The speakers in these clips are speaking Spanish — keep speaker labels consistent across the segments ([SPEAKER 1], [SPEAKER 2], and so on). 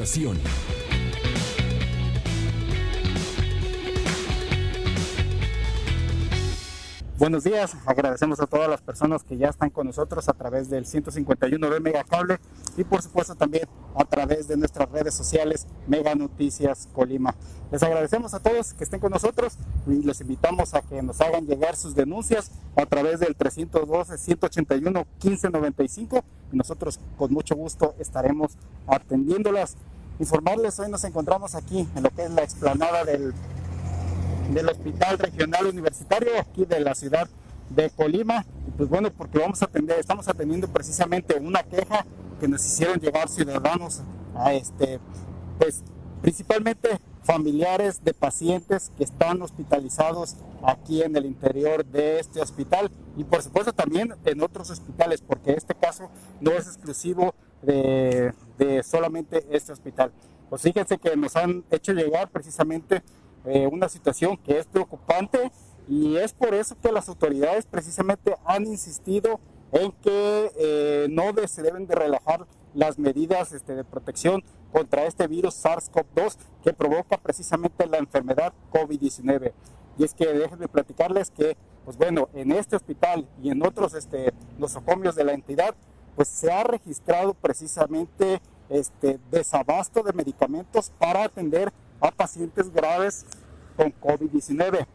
[SPEAKER 1] A
[SPEAKER 2] Buenos días, agradecemos a todas las personas que ya están con nosotros a través del 151 de Mega Cable y por supuesto también a través de nuestras redes sociales Mega Noticias Colima. Les agradecemos a todos que estén con nosotros y los invitamos a que nos hagan llegar sus denuncias a través del 312-181-1595 y nosotros con mucho gusto estaremos atendiéndolas. Informarles, hoy nos encontramos aquí en lo que es la explanada del del Hospital Regional Universitario aquí de la ciudad de Colima. Pues bueno, porque vamos a atender, estamos atendiendo precisamente una queja que nos hicieron llegar ciudadanos a este, pues principalmente familiares de pacientes que están hospitalizados aquí en el interior de este hospital y por supuesto también en otros hospitales, porque este caso no es exclusivo de, de solamente este hospital. Pues fíjense que nos han hecho llegar precisamente eh, una situación que es preocupante y es por eso que las autoridades precisamente han insistido en que eh, no de- se deben de relajar las medidas este, de protección contra este virus SARS-CoV-2 que provoca precisamente la enfermedad COVID-19. Y es que déjenme platicarles que, pues bueno, en este hospital y en otros este, nosocomios de la entidad, pues se ha registrado precisamente este desabasto de medicamentos para atender a pacientes graves con COVID-19.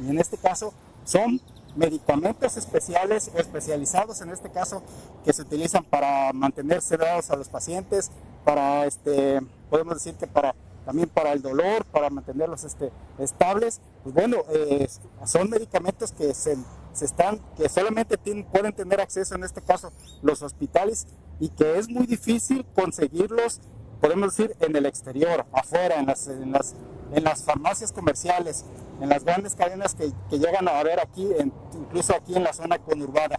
[SPEAKER 2] Y en este caso son medicamentos especiales o especializados en este caso que se utilizan para mantener sedados a los pacientes, para este, podemos decir que para también para el dolor, para mantenerlos este, estables. Pues bueno, eh, son medicamentos que se, se están, que solamente tienen- pueden tener acceso en este caso los hospitales y que es muy difícil conseguirlos, podemos decir, en el exterior, afuera, en las, en las, en las farmacias comerciales, en las grandes cadenas que, que llegan a haber aquí, en- incluso aquí en la zona conurbada.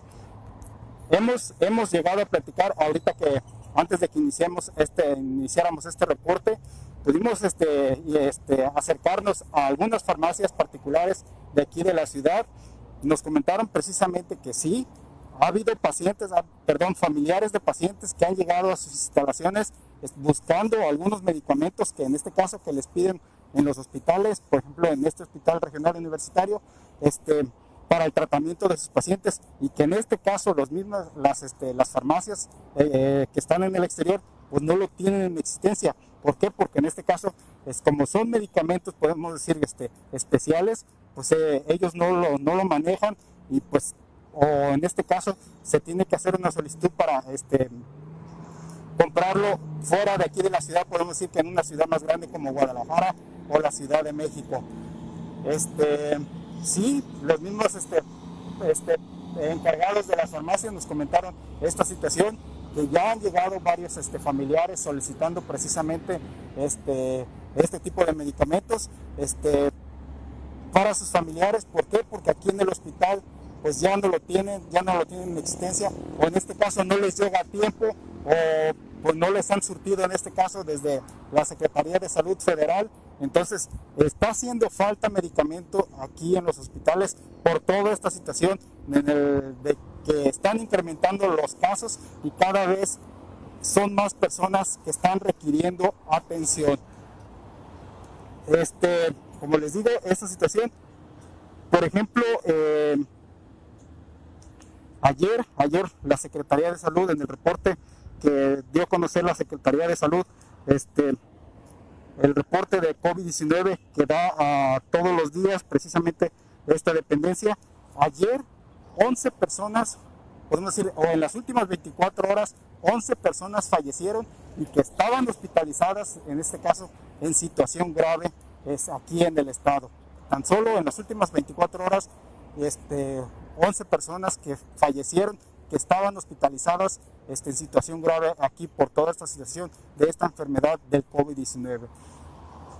[SPEAKER 2] Hemos, hemos llegado a platicar ahorita que antes de que iniciemos este, iniciáramos este reporte, pudimos este, este, acercarnos a algunas farmacias particulares de aquí de la ciudad. Nos comentaron precisamente que sí, ha habido pacientes, ah, perdón, familiares de pacientes que han llegado a sus instalaciones es- buscando algunos medicamentos que en este caso que les piden en los hospitales, por ejemplo en este hospital regional universitario, este, para el tratamiento de sus pacientes y que en este caso los mismos, las, este, las farmacias eh, que están en el exterior pues no lo tienen en existencia. ¿Por qué? Porque en este caso, es como son medicamentos, podemos decir, este, especiales, pues eh, ellos no lo, no lo manejan y pues, o en este caso, se tiene que hacer una solicitud para este, comprarlo fuera de aquí de la ciudad, podemos decir que en una ciudad más grande como Guadalajara o la Ciudad de México. Este, sí, los mismos este, este, encargados de las farmacias nos comentaron esta situación, que ya han llegado varios este, familiares solicitando precisamente este, este tipo de medicamentos este, para sus familiares. ¿Por qué? Porque aquí en el hospital pues ya no lo tienen, ya no lo tienen en existencia, o en este caso no les llega a tiempo, o pues no les han surtido en este caso desde la Secretaría de Salud Federal. Entonces, está haciendo falta medicamento aquí en los hospitales por toda esta situación en el- de que están incrementando los casos y cada vez son más personas que están requiriendo atención. Este, como les digo, esta situación, por ejemplo, eh, ayer, ayer la Secretaría de Salud en el reporte que dio a conocer la Secretaría de Salud, este, el reporte de COVID-19 que da a todos los días precisamente esta dependencia. Ayer 11 personas, podemos decir, o en las últimas 24 horas, 11 personas fallecieron y que estaban hospitalizadas, en este caso, en situación grave es aquí en el estado. Tan solo en las últimas 24 horas, este, 11 personas que fallecieron, que estaban hospitalizadas este, en situación grave aquí por toda esta situación de esta enfermedad del COVID-19.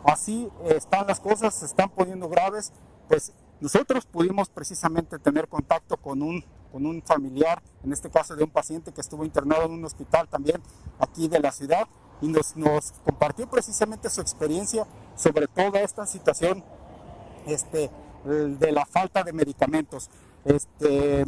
[SPEAKER 2] Así están las cosas, se están poniendo graves, pues nosotros pudimos precisamente tener contacto con un, con un familiar, en este caso de un paciente que estuvo internado en un hospital también aquí de la ciudad y nos, nos compartió precisamente su experiencia sobre toda esta situación este, de la falta de medicamentos. Este,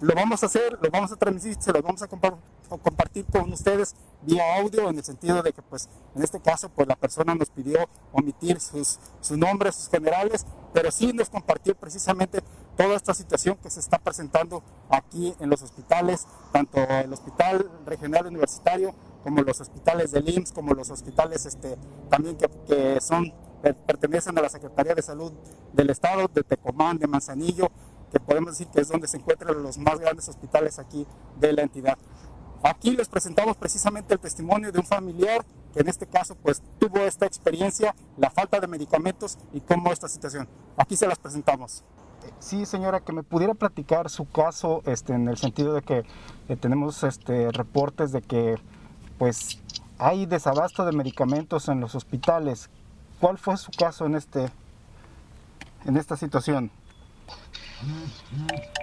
[SPEAKER 2] lo vamos a hacer, lo vamos a transmitir, se lo vamos a compartir con ustedes vía audio en el sentido de que pues en este caso pues la persona nos pidió omitir sus, sus nombres, sus generales, pero sí nos compartió precisamente toda esta situación que se está presentando aquí en los hospitales, tanto el Hospital Regional Universitario como los hospitales del IMSS, como los hospitales este, también que, que son pertenecen a la Secretaría de Salud del Estado, de Tecomán, de Manzanillo, que podemos decir que es donde se encuentran los más grandes hospitales aquí de la entidad. Aquí les presentamos precisamente el testimonio de un familiar que en este caso pues tuvo esta experiencia, la falta de medicamentos y cómo esta situación. Aquí se las presentamos. Sí, señora, que me pudiera platicar su caso este, en el sentido de que eh, tenemos este, reportes de que pues hay desabasto de medicamentos en los hospitales. ¿Cuál fue su caso en, este, en esta situación?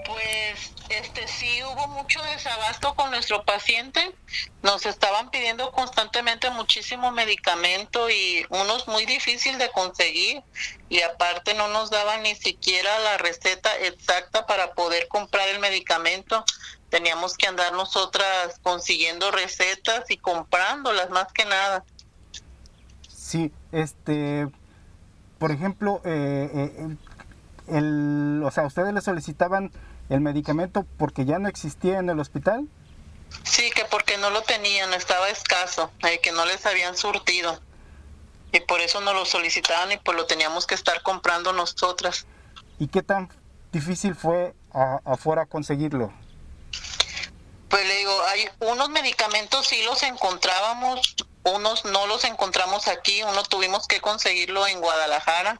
[SPEAKER 3] Pues este sí hubo mucho desabasto con nuestro paciente. Nos estaban pidiendo constantemente muchísimo medicamento y unos muy difícil de conseguir y aparte no nos daban ni siquiera la receta exacta para poder comprar el medicamento. Teníamos que andar nosotras consiguiendo recetas y comprándolas más que nada.
[SPEAKER 2] Sí, este, por ejemplo, eh, eh, el, o sea, ustedes le solicitaban el medicamento porque ya no existía en el hospital?
[SPEAKER 3] Sí, que porque no lo tenían, estaba escaso, eh, que no les habían surtido. Y por eso no lo solicitaban y pues lo teníamos que estar comprando nosotras.
[SPEAKER 2] ¿Y qué tan difícil fue afuera conseguirlo?
[SPEAKER 3] Pues le digo, hay unos medicamentos sí los encontrábamos, unos no los encontramos aquí, uno tuvimos que conseguirlo en Guadalajara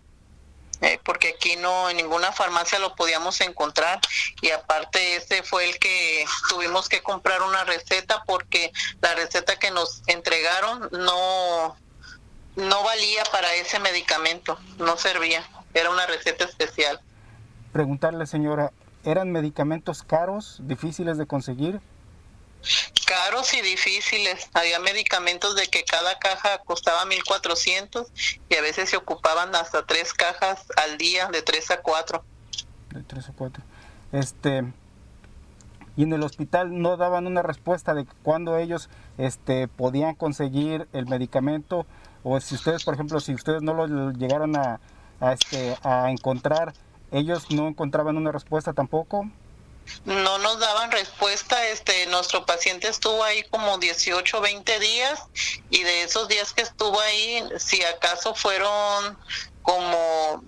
[SPEAKER 3] eh, porque aquí no en ninguna farmacia lo podíamos encontrar y aparte ese fue el que tuvimos que comprar una receta porque la receta que nos entregaron no no valía para ese medicamento, no servía, era una receta especial.
[SPEAKER 2] Preguntarle señora, ¿eran medicamentos caros, difíciles de conseguir?
[SPEAKER 3] Caros y difíciles. Había medicamentos de que cada caja costaba 1400 y a veces se ocupaban hasta tres cajas al día, de tres a cuatro.
[SPEAKER 2] De tres a cuatro. Este, y en el hospital no daban una respuesta de cuándo ellos este, podían conseguir el medicamento o si ustedes, por ejemplo, si ustedes no lo llegaron a, a, este, a encontrar, ellos no encontraban una respuesta tampoco
[SPEAKER 3] no nos daban respuesta. Este, nuestro paciente estuvo ahí como 18, 20 días y de esos días que estuvo ahí, si acaso fueron como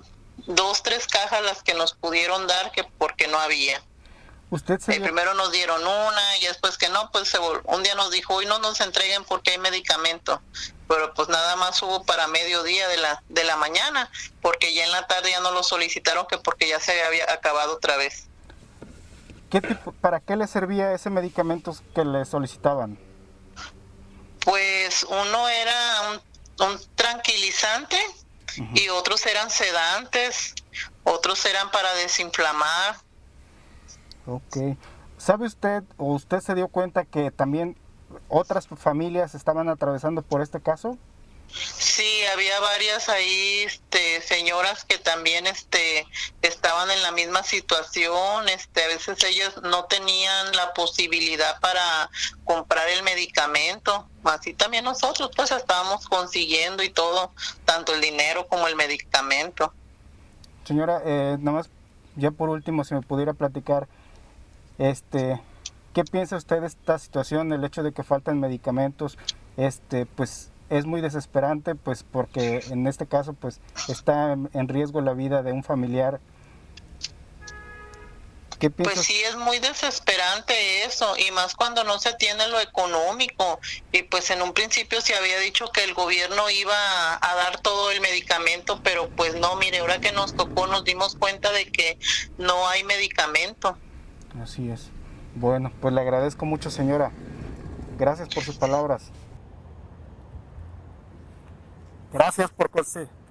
[SPEAKER 3] dos, tres cajas las que nos pudieron dar, que porque no había.
[SPEAKER 2] Usted
[SPEAKER 3] se... primero nos dieron una y después que no, pues un día nos dijo, hoy no nos entreguen porque hay medicamento. Pero pues nada más hubo para mediodía de la, de la mañana, porque ya en la tarde ya no lo solicitaron que porque ya se había acabado otra vez.
[SPEAKER 2] ¿Para qué le servía ese medicamento que le solicitaban?
[SPEAKER 3] Pues uno era un, tranquilizante y otros eran sedantes, otros eran para desinflamar.
[SPEAKER 2] Ok. ¿Sabe usted o usted se dio cuenta que también otras familias estaban atravesando por este caso?
[SPEAKER 3] Sí, había varias ahí este, señoras que también este, estaban en la misma situación. Este, a veces ellas no tenían la posibilidad para comprar el medicamento. Así también nosotros pues estábamos consiguiendo y todo, tanto el dinero como el medicamento.
[SPEAKER 2] Señora, eh, nada más ya por último, si me pudiera platicar, este, ¿qué piensa usted de esta situación, el hecho de que faltan medicamentos? Este, pues es muy desesperante pues porque en este caso pues está en riesgo la vida de un familiar.
[SPEAKER 3] ¿Qué pues sí es muy desesperante eso y más cuando no se tiene lo económico. Y pues en un principio se había dicho que el gobierno iba a dar todo el medicamento pero pues no mire ahora que nos tocó nos dimos cuenta de que no hay medicamento.
[SPEAKER 2] Así es. Bueno, pues le agradezco mucho, señora. Gracias por sus palabras. Gracias por,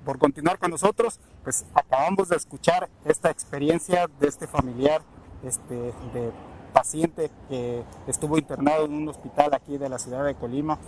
[SPEAKER 2] por continuar con nosotros. Pues acabamos de escuchar esta experiencia de este familiar este, de paciente que estuvo internado en un hospital aquí de la ciudad de Colima,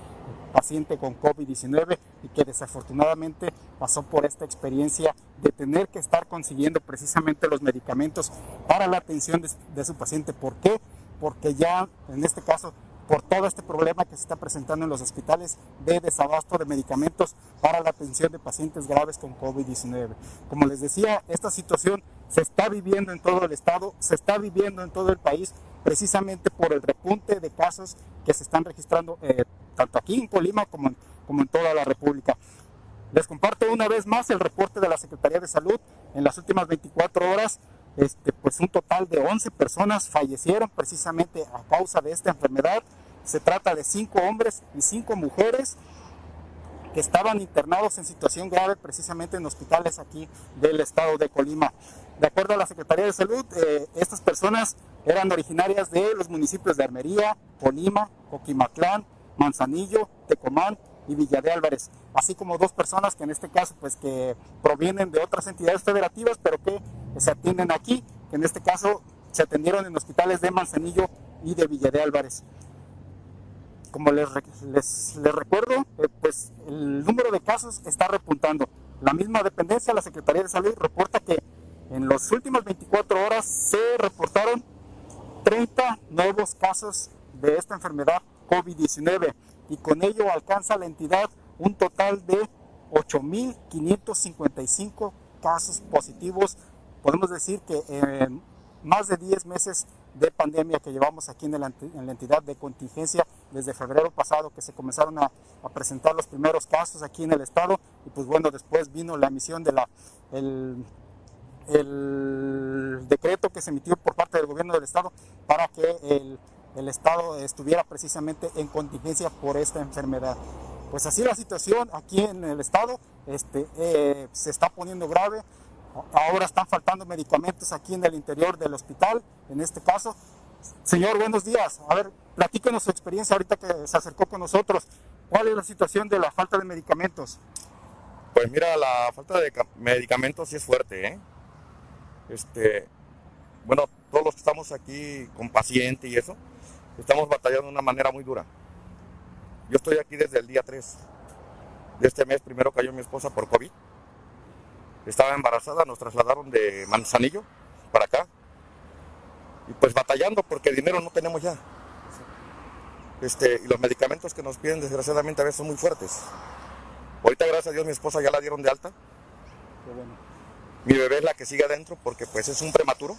[SPEAKER 2] paciente con COVID-19 y que desafortunadamente pasó por esta experiencia de tener que estar consiguiendo precisamente los medicamentos para la atención de, de su paciente. ¿Por qué? Porque ya en este caso por todo este problema que se está presentando en los hospitales de desabasto de medicamentos para la atención de pacientes graves con COVID-19. Como les decía, esta situación se está viviendo en todo el estado, se está viviendo en todo el país, precisamente por el repunte de casos que se están registrando eh, tanto aquí en Colima como en, como en toda la República. Les comparto una vez más el reporte de la Secretaría de Salud. En las últimas 24 horas, este, pues un total de 11 personas fallecieron precisamente a causa de esta enfermedad. Se trata de 5 hombres y 5 mujeres que estaban internados en situación grave precisamente en hospitales aquí del estado de Colima. De acuerdo a la Secretaría de Salud, eh, estas personas eran originarias de los municipios de Armería, Colima, Coquimatlán, Manzanillo, Tecomán y Villa de Álvarez, así como dos personas que en este caso pues que provienen de otras entidades federativas, pero que se atienden aquí, que en este caso se atendieron en hospitales de Manzanillo y de Villa de Álvarez. Como les, les, les recuerdo, eh, pues el número de casos está repuntando. La misma dependencia, la Secretaría de Salud, reporta que en las últimas 24 horas se reportaron 30 nuevos casos de esta enfermedad COVID-19 y con ello alcanza la entidad un total de 8.555 casos positivos. Podemos decir que en más de 10 meses de pandemia que llevamos aquí en la, entidad de contingencia desde febrero pasado que se comenzaron a, presentar los primeros casos aquí en el estado y pues bueno después vino la emisión de la el el decreto que se emitió por parte del gobierno del estado para que el, el estado estuviera precisamente en contingencia por esta enfermedad. Pues así la situación aquí en el estado este, eh, se está poniendo grave. Ahora están faltando medicamentos aquí en el interior del hospital, en este caso. Señor, buenos días. A ver, platíquenos su experiencia ahorita que se acercó con nosotros. ¿Cuál es la situación de la falta de medicamentos?
[SPEAKER 4] Pues mira, la falta de medicamentos sí es fuerte, ¿eh? este, bueno, todos los que estamos aquí con paciente y eso, estamos batallando de una manera muy dura. Yo estoy aquí desde el día 3 de este mes, primero cayó mi esposa por COVID. Estaba embarazada, nos trasladaron de Manzanillo para acá. Y pues batallando porque dinero no tenemos ya. Este, y los medicamentos que nos piden desgraciadamente a veces son muy fuertes. Ahorita gracias a Dios mi esposa ya la dieron de alta. Qué bueno. Mi bebé es la que sigue adentro porque pues es un prematuro.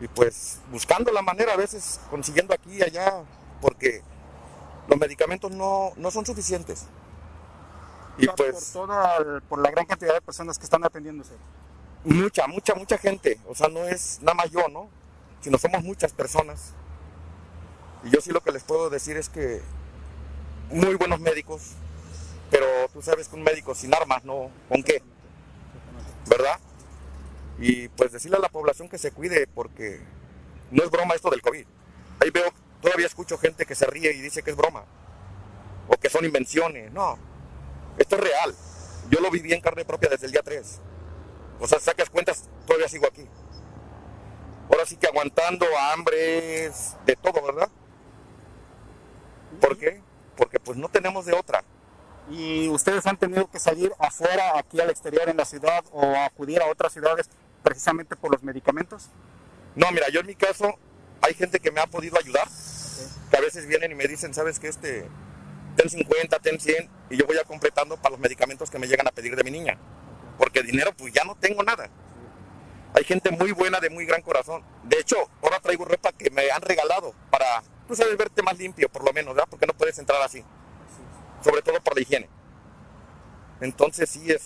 [SPEAKER 4] Y pues buscando la manera a veces, consiguiendo aquí y allá, porque los medicamentos no, no son suficientes.
[SPEAKER 2] Y pues... Por, toda, por la gran cantidad de personas que están atendiéndose.
[SPEAKER 4] Mucha, mucha, mucha gente. O sea, no es nada más yo, ¿no? Sino somos muchas personas. Y yo sí lo que les puedo decir es que muy buenos médicos, pero tú sabes que un médico sin armas, ¿no? ¿Con qué? ¿verdad? Y pues decirle a la población que se cuide porque no es broma esto del COVID. Ahí veo, todavía escucho gente que se ríe y dice que es broma o que son invenciones. No, esto es real. Yo lo viví en carne propia desde el día 3. O sea, sacas cuentas, todavía sigo aquí. Ahora sí que aguantando hambres, de todo, ¿verdad? ¿Por qué? Porque pues no tenemos de otra
[SPEAKER 2] y ustedes han tenido que salir afuera, aquí al exterior en la ciudad o acudir a otras ciudades precisamente por los medicamentos?
[SPEAKER 4] No, mira, yo en mi caso hay gente que me ha podido ayudar, que a veces vienen y me dicen, sabes que este, ten 50, ten 100, y yo voy a completando para los medicamentos que me llegan a pedir de mi niña, porque dinero pues ya no tengo nada. Hay gente muy buena, de muy gran corazón. De hecho, ahora traigo ropa que me han regalado para, tú sabes, verte más limpio por lo menos, ¿verdad? Porque no puedes entrar así sobre todo por la higiene. Entonces sí, es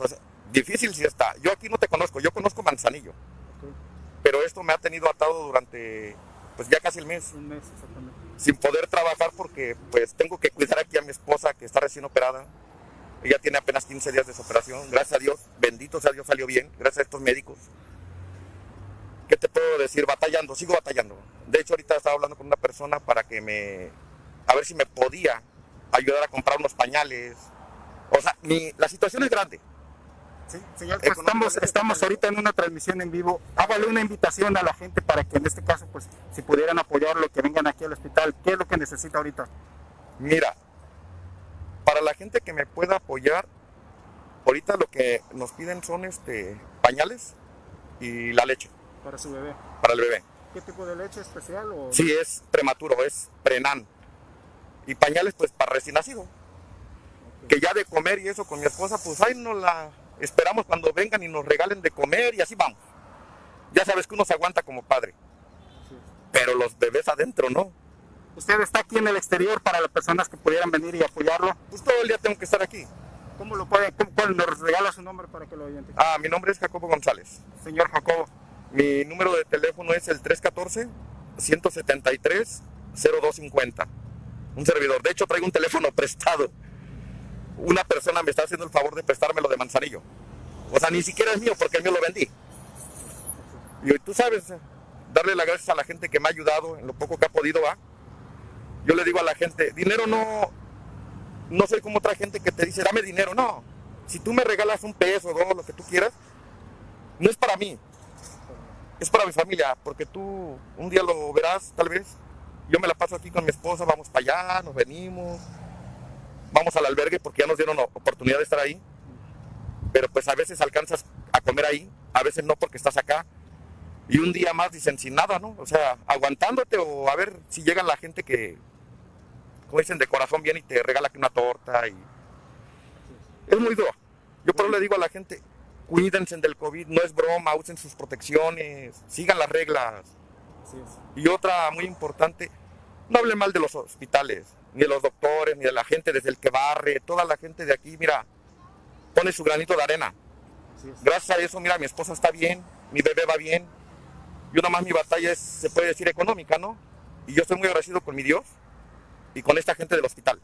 [SPEAKER 4] difícil sí está. Yo aquí no te conozco, yo conozco Manzanillo. Pero esto me ha tenido atado durante pues ya casi el mes.
[SPEAKER 2] Un mes, exactamente.
[SPEAKER 4] Sin poder trabajar porque pues tengo que cuidar aquí a mi esposa que está recién operada. Ella tiene apenas 15 días de su operación. Gracias a Dios, bendito sea Dios, salió bien. Gracias a estos médicos. ¿Qué te puedo decir? Batallando, sigo batallando. De hecho, ahorita estaba hablando con una persona para que me, a ver si me podía ayudar a comprar unos pañales. O sea, mi, la situación es grande.
[SPEAKER 2] Sí, señor, pues estamos, estamos ahorita en una transmisión en vivo. Hágale una invitación a la gente para que en este caso, pues, si pudieran apoyarlo, que vengan aquí al hospital. ¿Qué es lo que necesita ahorita?
[SPEAKER 4] Mira, para la gente que me pueda apoyar, ahorita lo que nos piden son este pañales y la leche
[SPEAKER 2] Para su bebé.
[SPEAKER 4] para el bebé.
[SPEAKER 2] ¿Qué tipo de leche especial? O...
[SPEAKER 4] Sí, es prematuro, es prenan. Y pañales, pues, para recién nacido. Que ya de comer y eso con mi esposa, pues ahí nos la esperamos cuando vengan y nos regalen de comer y así vamos. Ya sabes que uno se aguanta como padre. Pero los bebés adentro, ¿no?
[SPEAKER 2] Usted está aquí en el exterior para las personas que pudieran venir y apoyarlo.
[SPEAKER 4] Pues todo el día tengo que estar aquí.
[SPEAKER 2] ¿Cómo lo puede, cómo, cuál nos regala su nombre para que lo identifique?
[SPEAKER 4] Ah, mi nombre es Jacobo González.
[SPEAKER 2] Señor Jacobo,
[SPEAKER 4] Mi número de teléfono es el 314-173-0250. Un servidor. De hecho, traigo un teléfono prestado. Una persona me está haciendo el favor de prestármelo de Manzanillo. O sea, ni siquiera es mío porque el mío lo vendí. Y tú sabes, darle las gracias a la gente que me ha ayudado en lo poco que ha podido. Yo le digo a la gente, dinero no, no soy como otra gente que te dice, dame dinero. No, si tú me regalas un peso, dos, lo que tú quieras, no es para mí, es para mi familia, porque tú un día lo verás, tal vez. Yo me la paso aquí con mi esposa, vamos para allá, nos venimos, vamos al albergue porque ya nos dieron oportunidad de estar ahí. Pero pues a veces alcanzas a comer ahí, a veces no porque estás acá. Y un día más dicen sin nada, ¿no? O sea, aguantándote o a ver si llega la gente que, como dicen, de corazón viene y te regala aquí una torta y... Es muy duro. Yo por eso le digo a la gente, cuídense del COVID, no es broma, usen sus protecciones, sigan las reglas. Y otra muy importante, no hable mal de los hospitales, ni de los doctores, ni de la gente desde el que barre, toda la gente de aquí, mira, pone su granito de arena. Gracias a eso, mira, mi esposa está bien, mi bebé va bien. Yo más mi batalla es, se puede decir, económica, ¿no? Y yo estoy muy agradecido con mi Dios y con esta gente del hospital,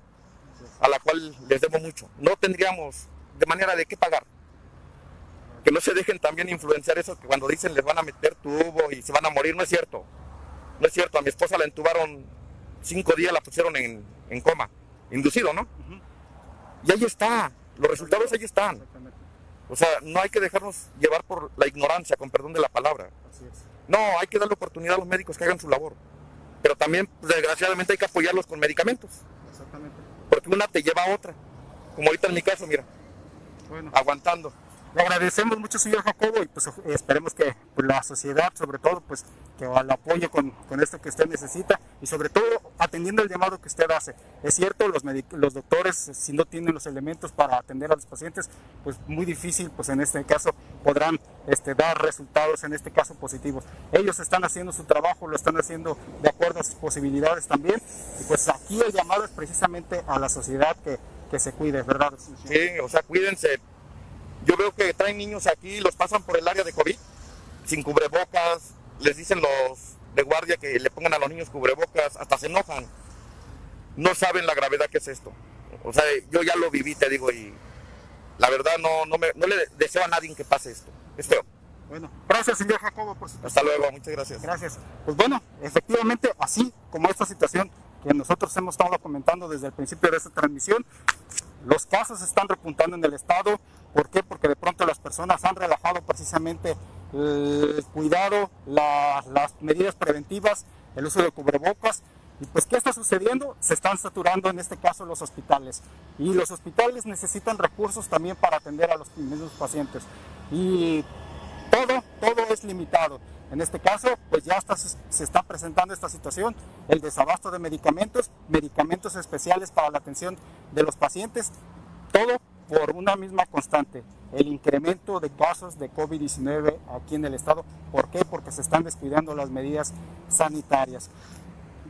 [SPEAKER 4] a la cual les debo mucho. No tendríamos de manera de qué pagar. Que no se dejen también influenciar eso que cuando dicen les van a meter tubo y se van a morir, no es cierto. No es cierto, a mi esposa la entubaron cinco días, la pusieron en, en coma, inducido, ¿no? Y ahí está, los resultados ahí están. O sea, no hay que dejarnos llevar por la ignorancia, con perdón de la palabra.
[SPEAKER 2] Así es.
[SPEAKER 4] No, hay que darle oportunidad a los médicos que hagan su labor. Pero también, pues, desgraciadamente, hay que apoyarlos con medicamentos,
[SPEAKER 2] Exactamente.
[SPEAKER 4] porque una te lleva a otra. Como ahorita en mi caso, mira,
[SPEAKER 2] Bueno,
[SPEAKER 4] aguantando.
[SPEAKER 2] Le agradecemos mucho, señor Jacobo, y pues esperemos que pues, la sociedad, sobre todo, pues que lo apoye con, con esto que usted necesita y sobre todo atendiendo el llamado que usted hace. Es cierto, los, los doctores, si no tienen los elementos para atender a los pacientes, pues muy difícil, pues en este caso podrán este, dar resultados, en este caso positivos. Ellos están haciendo su trabajo, lo están haciendo de acuerdo a sus posibilidades también, y pues aquí el llamado es precisamente a la sociedad que, que se cuide, ¿verdad?
[SPEAKER 4] Sí, o sea, cuídense. Yo veo que traen niños aquí, los pasan por el área de COVID, sin cubrebocas, les dicen los de guardia que le pongan a los niños cubrebocas, hasta se enojan. No saben la gravedad que es esto. O sea, yo ya lo viví, te digo, y la verdad no, no, me, no le deseo a nadie que pase esto. Es feo.
[SPEAKER 2] Bueno, gracias, señor Jacobo, por su
[SPEAKER 4] Hasta luego, muchas gracias.
[SPEAKER 2] Gracias. Pues bueno, efectivamente, así como esta situación que nosotros hemos estado comentando desde el principio de esta transmisión, los casos están repuntando en el estado. ¿Por qué? Porque de pronto las personas han relajado precisamente el cuidado, la- las medidas preventivas, el uso de cubrebocas. ¿Y pues qué está sucediendo? Se están saturando en este caso los hospitales. Y los hospitales necesitan recursos también para atender a los mismos pacientes. Y todo, todo es limitado. En este caso, pues ya se está presentando esta situación, el desabasto de medicamentos, medicamentos especiales para la atención de los pacientes, todo por una misma constante, el incremento de casos de COVID-19 aquí en el estado. ¿Por qué? Porque se están descuidando las medidas sanitarias.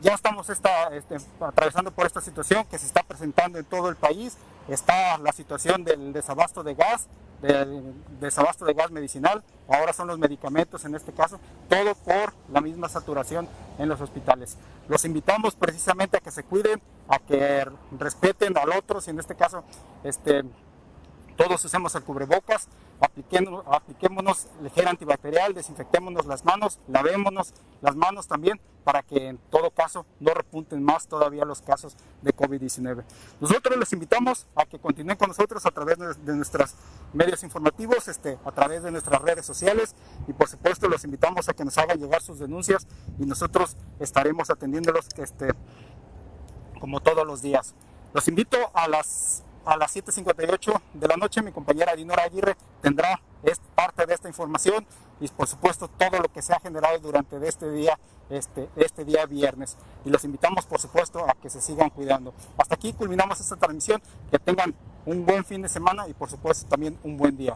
[SPEAKER 2] Ya estamos esta- este, atravesando por esta situación que se está presentando en todo el país. Está la situación del desabasto de gas, del desabasto de gas medicinal, ahora son los medicamentos en este caso, todo por la misma saturación en los hospitales. Los invitamos precisamente a que se cuiden, a que respeten al otro, si en este caso este, todos usemos el cubrebocas, apliquémonos, apliquémonos el antibacterial, desinfectémonos las manos, lavémonos las manos también para que en todo caso no repunten más todavía los casos de COVID-19. Nosotros les invitamos a que continúen con nosotros a través de nuestros medios informativos, este, a través de nuestras redes sociales y por supuesto los invitamos a que nos hagan llegar sus denuncias y nosotros estaremos atendiéndolos este, como todos los días. Los invito a las a las 7.58 de la noche mi compañera Dinora Aguirre tendrá parte de esta información y por supuesto todo lo que se ha generado durante este día, este, este día viernes. Y los invitamos por supuesto a que se sigan cuidando. Hasta aquí culminamos esta transmisión. Que tengan un buen fin de semana y por supuesto también un buen día.